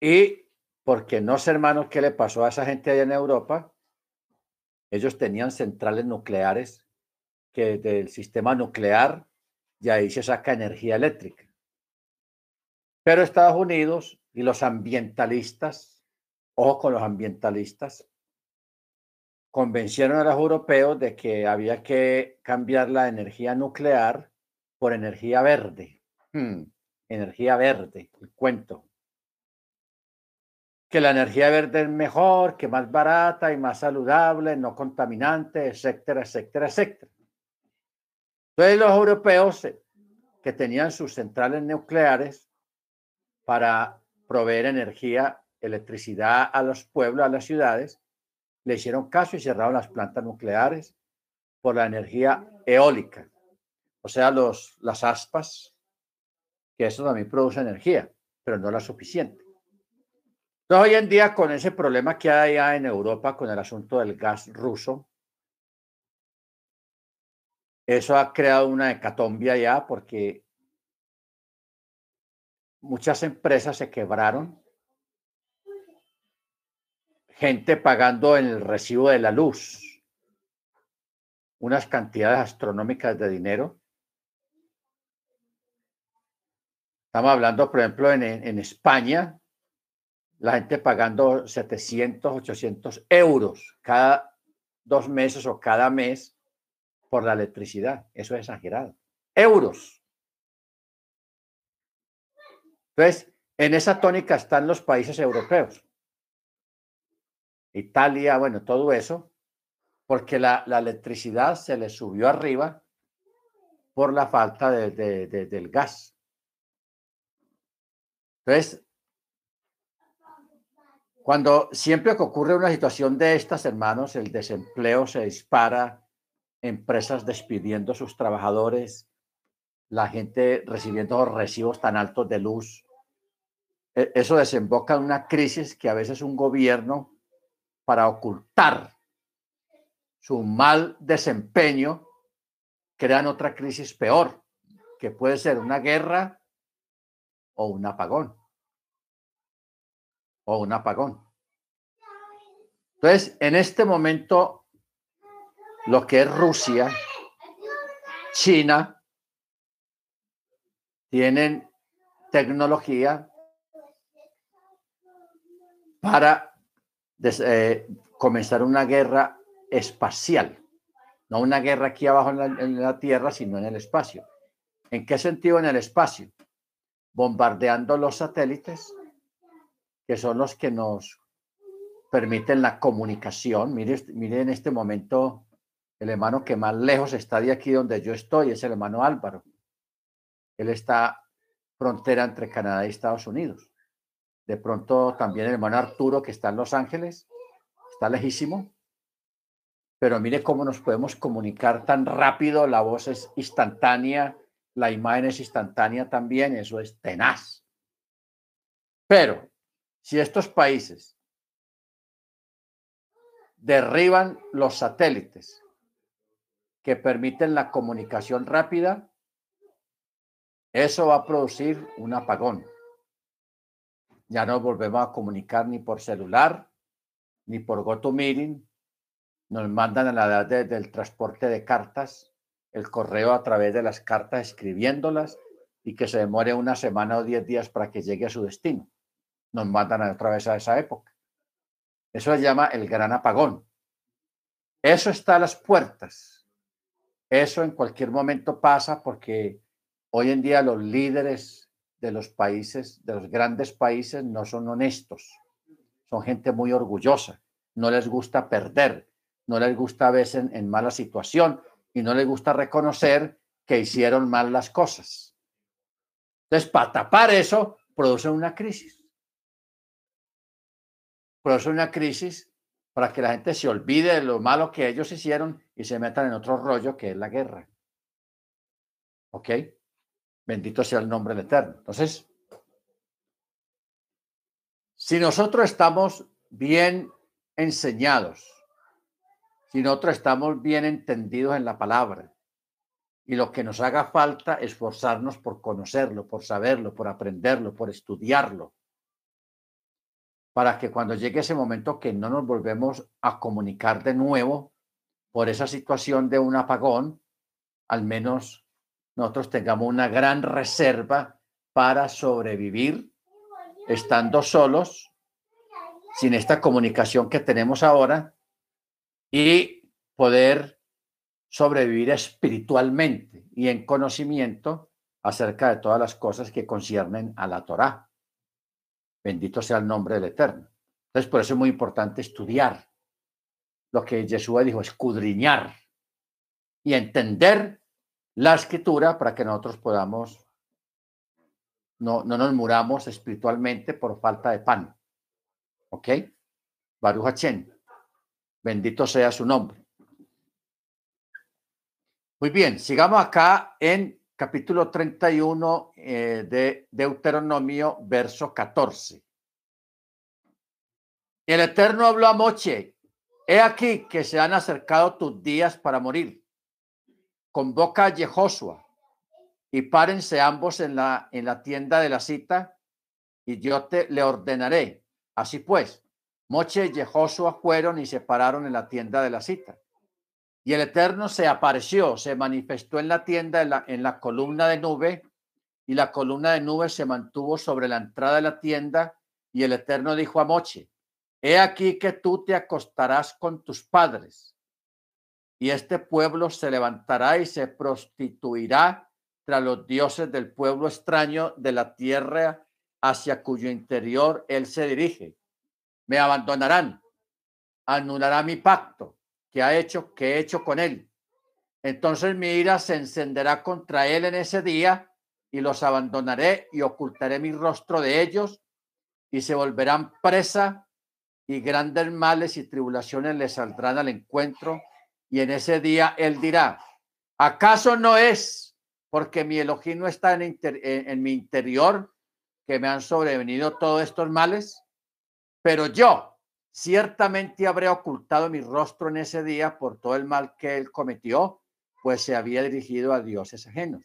Y porque no sé, hermanos, qué le pasó a esa gente allá en Europa. Ellos tenían centrales nucleares que del sistema nuclear y ahí se saca energía eléctrica. Pero Estados Unidos y los ambientalistas, ojo con los ambientalistas, convencieron a los europeos de que había que cambiar la energía nuclear por energía verde. Hmm, energía verde, el cuento. Que la energía verde es mejor, que más barata y más saludable, no contaminante, etcétera, etcétera, etcétera. Entonces los europeos eh, que tenían sus centrales nucleares para proveer energía, electricidad a los pueblos, a las ciudades, le hicieron caso y cerraron las plantas nucleares por la energía eólica, o sea, los, las aspas, que eso también produce energía, pero no la suficiente. Entonces, hoy en día, con ese problema que hay en Europa con el asunto del gas ruso, eso ha creado una hecatombe allá porque muchas empresas se quebraron gente pagando en el recibo de la luz unas cantidades astronómicas de dinero. Estamos hablando, por ejemplo, en, en España, la gente pagando 700, 800 euros cada dos meses o cada mes por la electricidad. Eso es exagerado. Euros. Entonces, en esa tónica están los países europeos. Italia, bueno, todo eso, porque la, electricidad se le subió arriba por la falta de, del gas. Entonces, cuando siempre que ocurre una situación de estas, hermanos, el desempleo se dispara, empresas despidiendo a sus trabajadores, la gente recibiendo recibos tan altos de luz, e, eso desemboca en una crisis que a veces un gobierno para ocultar su mal desempeño, crean otra crisis peor, que puede ser una guerra o un apagón. O un apagón. Entonces, en este momento, lo que es Rusia, China, tienen tecnología para eh, comenzar una guerra espacial, no una guerra aquí abajo en la, Tierra, sino en el espacio. ¿En qué sentido en el espacio? Bombardeando los satélites, que son los que nos permiten la comunicación. Mire, mire en este momento el hermano que más lejos está de aquí donde yo estoy, es el hermano Álvaro. Él está frontera entre Canadá y Estados Unidos. De pronto también el hermano Arturo, que está en Los Ángeles, está lejísimo. Pero mire cómo nos podemos comunicar tan rápido, la voz es instantánea, la imagen es instantánea también, eso es tenaz. Pero si estos países derriban los satélites que permiten la comunicación rápida, eso va a producir un apagón. Ya no volvemos a comunicar ni por celular, ni por GoToMeeting. Nos mandan a la edad del transporte de cartas, el correo a través de las cartas escribiéndolas y que se demore una semana o diez días para que llegue a su destino. Nos mandan otra vez a esa época. Eso se llama el gran apagón. Eso está a las puertas. Eso en cualquier momento pasa porque hoy en día los líderes de los países, de los grandes países, no son honestos. Son gente muy orgullosa. No les gusta perder. No les gusta verse en, en mala situación y no les gusta reconocer que hicieron mal las cosas. Entonces, para tapar eso, producen una crisis. Producen una crisis para que la gente se olvide de lo malo que ellos hicieron y se metan en otro rollo que es la guerra. ¿Ok? Bendito sea el nombre del Eterno. Entonces, si nosotros estamos bien enseñados si nosotros estamos bien entendidos en la palabra. Y lo que nos haga falta es esforzarnos por conocerlo, por saberlo, por aprenderlo, por estudiarlo, para que cuando llegue ese momento que no nos volvemos a comunicar de nuevo por esa situación de un apagón, al menos nosotros tengamos una gran reserva para sobrevivir estando solos, sin esta comunicación que tenemos ahora y poder sobrevivir espiritualmente y en conocimiento acerca de todas las cosas que conciernen a la Torá. Bendito sea el nombre del Eterno. Entonces, por eso es muy importante estudiar lo que Jesús dijo, escudriñar y entender la escritura para que nosotros podamos, no, no nos muramos espiritualmente por falta de pan. ¿Ok? Baruch Hachem. Bendito sea su nombre. Muy bien, sigamos acá en capítulo 31 eh, de Deuteronomio, verso 14. El Eterno habló a Moche, he aquí que se han acercado tus días para morir. Convoca a Jehoshua y párense ambos en la, en la tienda de la cita y yo te le ordenaré. Así pues, Moche y Jehoshua fueron y se pararon en la tienda de la cita. Y el Eterno se apareció, se manifestó en la tienda, en la, en la columna de nube, y la columna de nube se mantuvo sobre la entrada de la tienda, y el Eterno dijo a Moche, he aquí que tú te acostarás con tus padres, y este pueblo se levantará y se prostituirá tras los dioses del pueblo extraño de la tierra hacia cuyo interior él se dirige. Me abandonarán, anulará mi pacto que ha hecho, que he hecho con él. Entonces mi ira se encenderá contra él en ese día y los abandonaré y ocultaré mi rostro de ellos y se volverán presa y grandes males y tribulaciones les saldrán al encuentro y en ese día él dirá, ¿acaso no es porque mi Elohim no está en mi interior que me han sobrevenido todos estos males? Pero yo, Ciertamente habré ocultado mi rostro en ese día por todo el mal que él cometió, pues se había dirigido a dioses ajenos.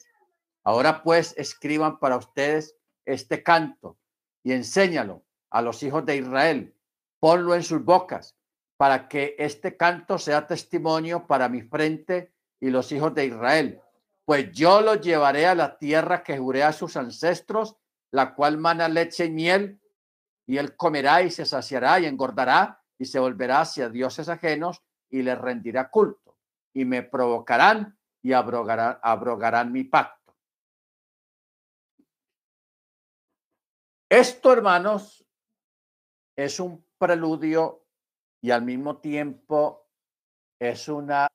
Ahora pues escriban para ustedes este canto y enséñalo a los hijos de Israel. Ponlo en sus bocas para que este canto sea testimonio para mi frente y los hijos de Israel. Pues yo los llevaré a la tierra que juré a sus ancestros, la cual mana leche y miel, y él comerá y se saciará y engordará y se volverá hacia dioses ajenos y les rendirá culto y me provocarán y abrogarán, abrogarán mi pacto. Esto, hermanos, es un preludio y al mismo tiempo es una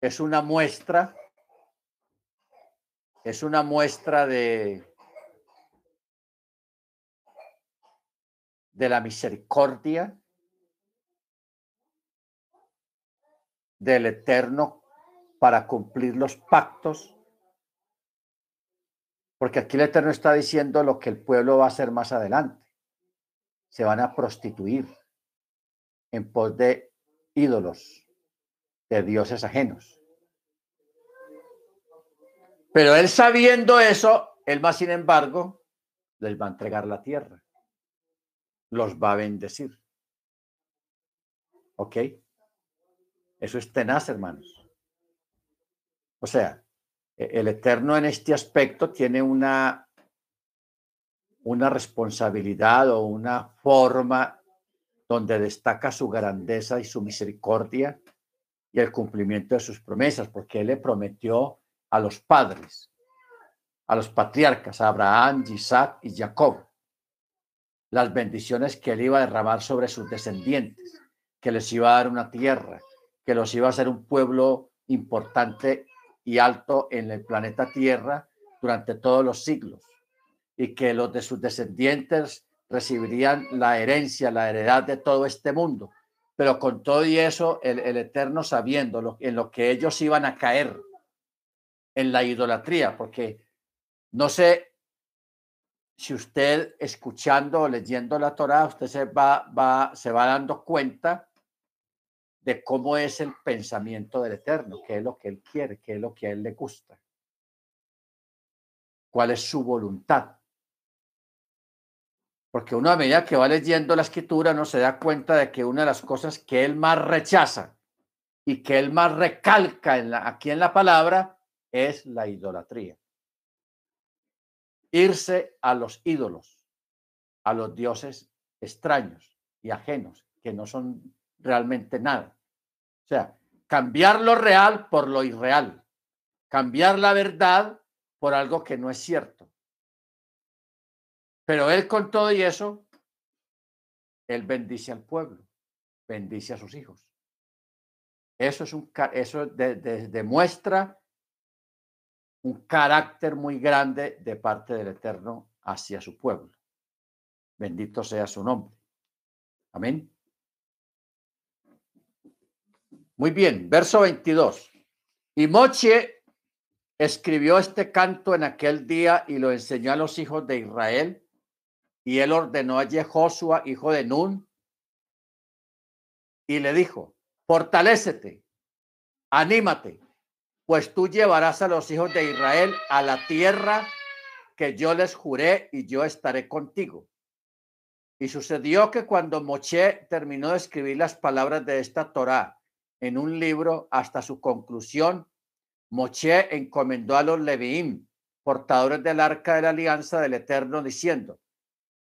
es una muestra es una muestra de, de la misericordia del Eterno para cumplir los pactos. Porque aquí el Eterno está diciendo lo que el pueblo va a hacer más adelante. Se van a prostituir en pos de ídolos, de dioses ajenos. Pero él sabiendo eso, él más sin embargo, les va a entregar la tierra. Los va a bendecir. ¿Ok? Eso es tenaz, hermanos. O sea, e-, el Eterno en este aspecto tiene una, una responsabilidad o una forma donde destaca su grandeza y su misericordia y el cumplimiento de sus promesas, porque Él le prometió a los padres, a los patriarcas, a Abraham, Isaac y Jacob, las bendiciones que él iba a derramar sobre sus descendientes, que les iba a dar una tierra, que los iba a hacer un pueblo importante y alto en el planeta Tierra durante todos los siglos, y que los de sus descendientes recibirían la herencia, la heredad de todo este mundo. Pero con todo y eso, el, Eterno sabiendo en lo que ellos iban a caer, en la idolatría, porque no sé si usted escuchando o leyendo la Torah, usted se va, va, se va dando cuenta de cómo es el pensamiento del Eterno, qué es lo que Él quiere, qué es lo que a Él le gusta, cuál es su voluntad. Porque uno a medida que va leyendo la escritura no se da cuenta de que una de las cosas que Él más rechaza y que Él más recalca aquí en la palabra es la idolatría. Irse a los ídolos, a los dioses extraños y ajenos, que no son realmente nada. O sea, cambiar lo real por lo irreal, cambiar la verdad por algo que no es cierto. Pero él con todo y eso, él bendice al pueblo, bendice a sus hijos. Eso es un eso demuestra un carácter muy grande de parte del Eterno hacia su pueblo. Bendito sea su nombre. Amén. Muy bien, verso 22. Y Moche escribió este canto en aquel día y lo enseñó a los hijos de Israel. Y él ordenó a Jehoshua, hijo de Nun, y le dijo, fortalécete, anímate, pues tú llevarás a los hijos de Israel a la tierra que yo les juré y yo estaré contigo. Y sucedió que cuando Moche terminó de escribir las palabras de esta Torá en un libro hasta su conclusión, Moche encomendó a los Leviim, portadores del arca de la alianza del Eterno, diciendo,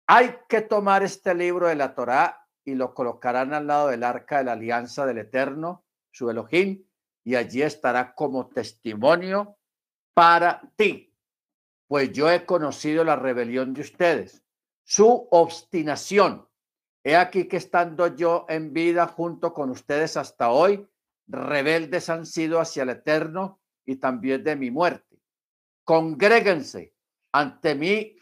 hay que tomar este libro de la Torá y lo colocarán al lado del arca de la alianza del Eterno, su Elohim, y allí estará como testimonio para ti, pues yo he conocido la rebelión de ustedes, su obstinación He aquí que estando yo en vida junto con ustedes hasta hoy, rebeldes han sido hacia el Eterno y también de mi muerte. Congréguense ante mí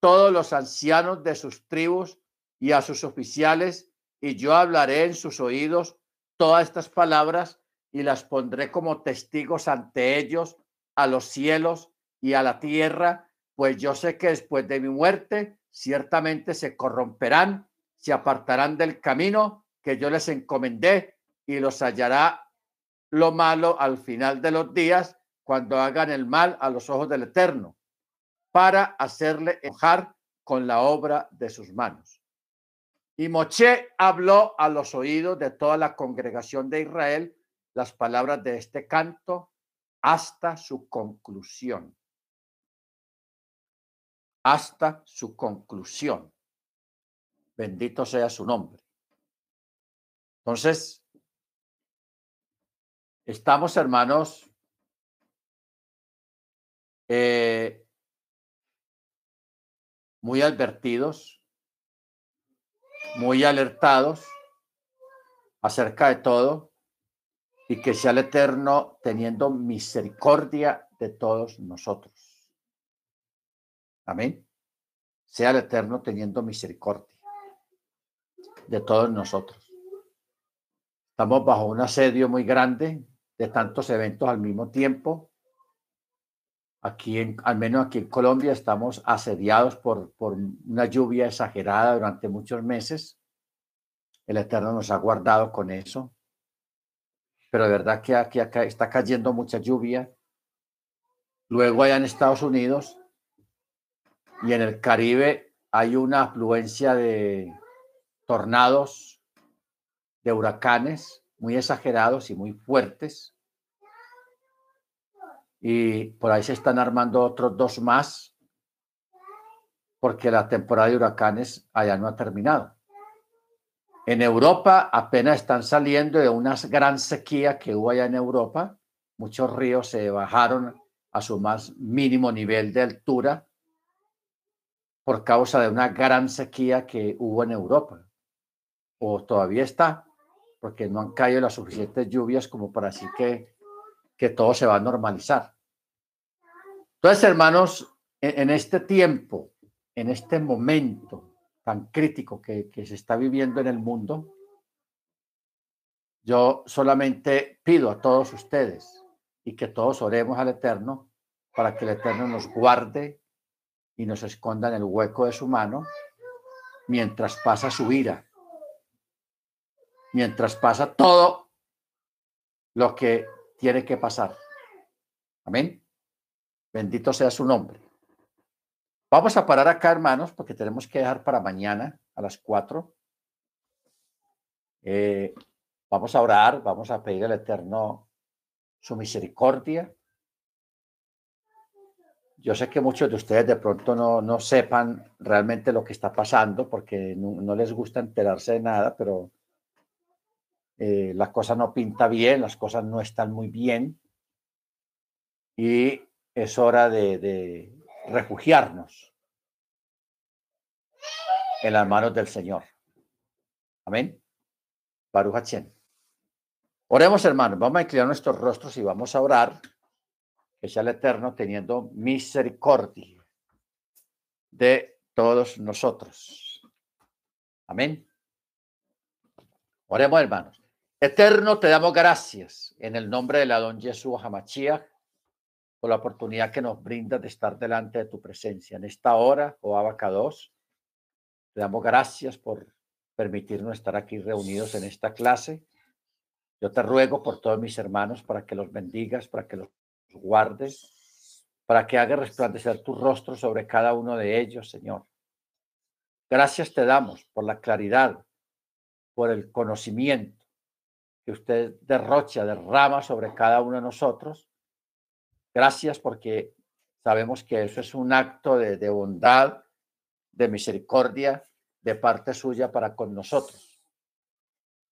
todos los ancianos de sus tribus y a sus oficiales, y yo hablaré en sus oídos todas estas palabras y las pondré como testigos ante ellos, a los cielos y a la tierra, pues yo sé que después de mi muerte ciertamente se corromperán se apartarán del camino que yo les encomendé y los hallará lo malo al final de los días cuando hagan el mal a los ojos del Eterno, para hacerle enojar con la obra de sus manos. Y Moche habló a los oídos de toda la congregación de Israel las palabras de este canto hasta su conclusión. Hasta su conclusión. Bendito sea su nombre. Entonces, estamos, hermanos, eh, muy advertidos, muy alertados acerca de todo y que sea el Eterno teniendo misericordia de todos nosotros. Amén. Sea el Eterno teniendo misericordia de todos nosotros. Estamos bajo un asedio muy grande de tantos eventos al mismo tiempo. Aquí, en, al menos aquí en Colombia, estamos asediados por, por una lluvia exagerada durante muchos meses. El Eterno nos ha guardado con eso. Pero de verdad que aquí está cayendo mucha lluvia. Luego allá en Estados Unidos y en el Caribe hay una afluencia de, tornados, de huracanes muy exagerados y muy fuertes. Y por ahí se están armando otros dos más, porque la temporada de huracanes allá no ha terminado. En Europa apenas están saliendo de una gran sequía que hubo allá en Europa. Muchos ríos se bajaron a su más mínimo nivel de altura por causa de una gran sequía que hubo en Europa o todavía está, porque no han caído las suficientes lluvias como para así que, que todo se va a normalizar. Entonces, hermanos, en, este tiempo, en este momento tan crítico que, se está viviendo en el mundo, yo solamente pido a todos ustedes y que todos oremos al Eterno para que el Eterno nos guarde y nos esconda en el hueco de su mano mientras pasa su ira, mientras pasa todo lo que tiene que pasar. Amén. Bendito sea su nombre. Vamos a parar acá, hermanos, porque tenemos que dejar para mañana a las cuatro. Eh, vamos a orar, vamos a pedir al Eterno su misericordia. Yo sé que muchos de ustedes de pronto no, no sepan realmente lo que está pasando porque no, les gusta enterarse de nada, pero eh, la cosa no pinta bien, las cosas no están muy bien y es hora de, refugiarnos en las manos del Señor. Amén. Baruch Oremos, hermanos. Vamos a inclinar nuestros rostros y vamos a orar que el Eterno teniendo misericordia de todos nosotros. Amén. Oremos, hermanos. Eterno, te damos gracias en el nombre de la don Jesús Hamachías por la oportunidad que nos brinda de estar delante de tu presencia en esta hora, oh Abacados. Te damos gracias por permitirnos estar aquí reunidos en esta clase. Yo te ruego por todos mis hermanos para que los bendigas, para que los guardes, para que haga resplandecer tu rostro sobre cada uno de ellos, Señor. Gracias te damos por la claridad, por el conocimiento que usted derrocha, derrama sobre cada uno de nosotros. Gracias porque sabemos que eso es un acto de, bondad, de misericordia de parte suya para con nosotros.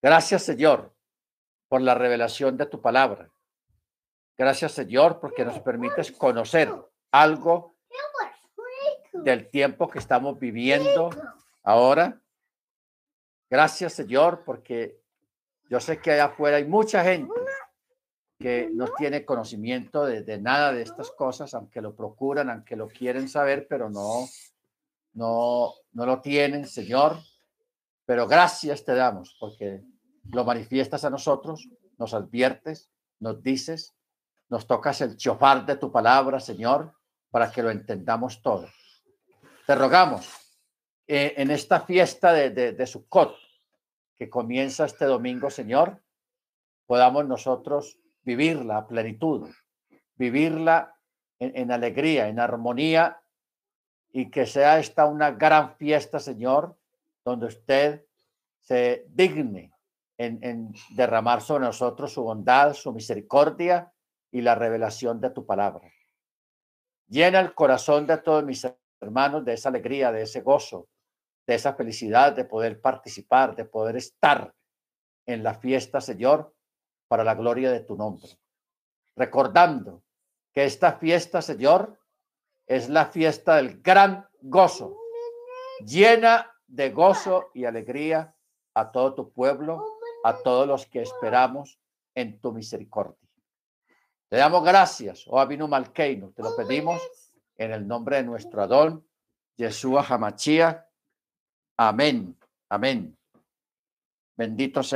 Gracias, Señor, por la revelación de tu palabra. Gracias, Señor, porque nos permites conocer algo del tiempo que estamos viviendo ahora. Gracias, Señor, porque yo sé que allá afuera hay mucha gente que no tiene conocimiento de, nada de estas cosas, aunque lo procuran, aunque lo quieren saber, pero no, no, no lo tienen, Señor. Pero gracias te damos porque lo manifiestas a nosotros, nos adviertes, nos dices nos tocas el chofar de tu palabra, Señor, para que lo entendamos todo. Te rogamos eh, en esta fiesta de, de, de Sukkot, que comienza este domingo, Señor, podamos nosotros vivirla a plenitud, vivirla en, alegría, en armonía, y que sea esta una gran fiesta, Señor, donde usted se digne en, en derramar sobre nosotros su bondad, su misericordia y la revelación de tu palabra. Llena el corazón de todos mis hermanos de esa alegría, de ese gozo, de esa felicidad de poder participar, de poder estar en la fiesta, Señor, para la gloria de tu nombre. Recordando que esta fiesta, Señor, es la fiesta del gran gozo, llena de gozo y alegría a todo tu pueblo, a todos los que esperamos en tu misericordia. Te damos gracias, oh Abinu Malkeino, te lo pedimos en el nombre de nuestro Adón, Yeshua Hamachia. Amén, amén. Bendito sea.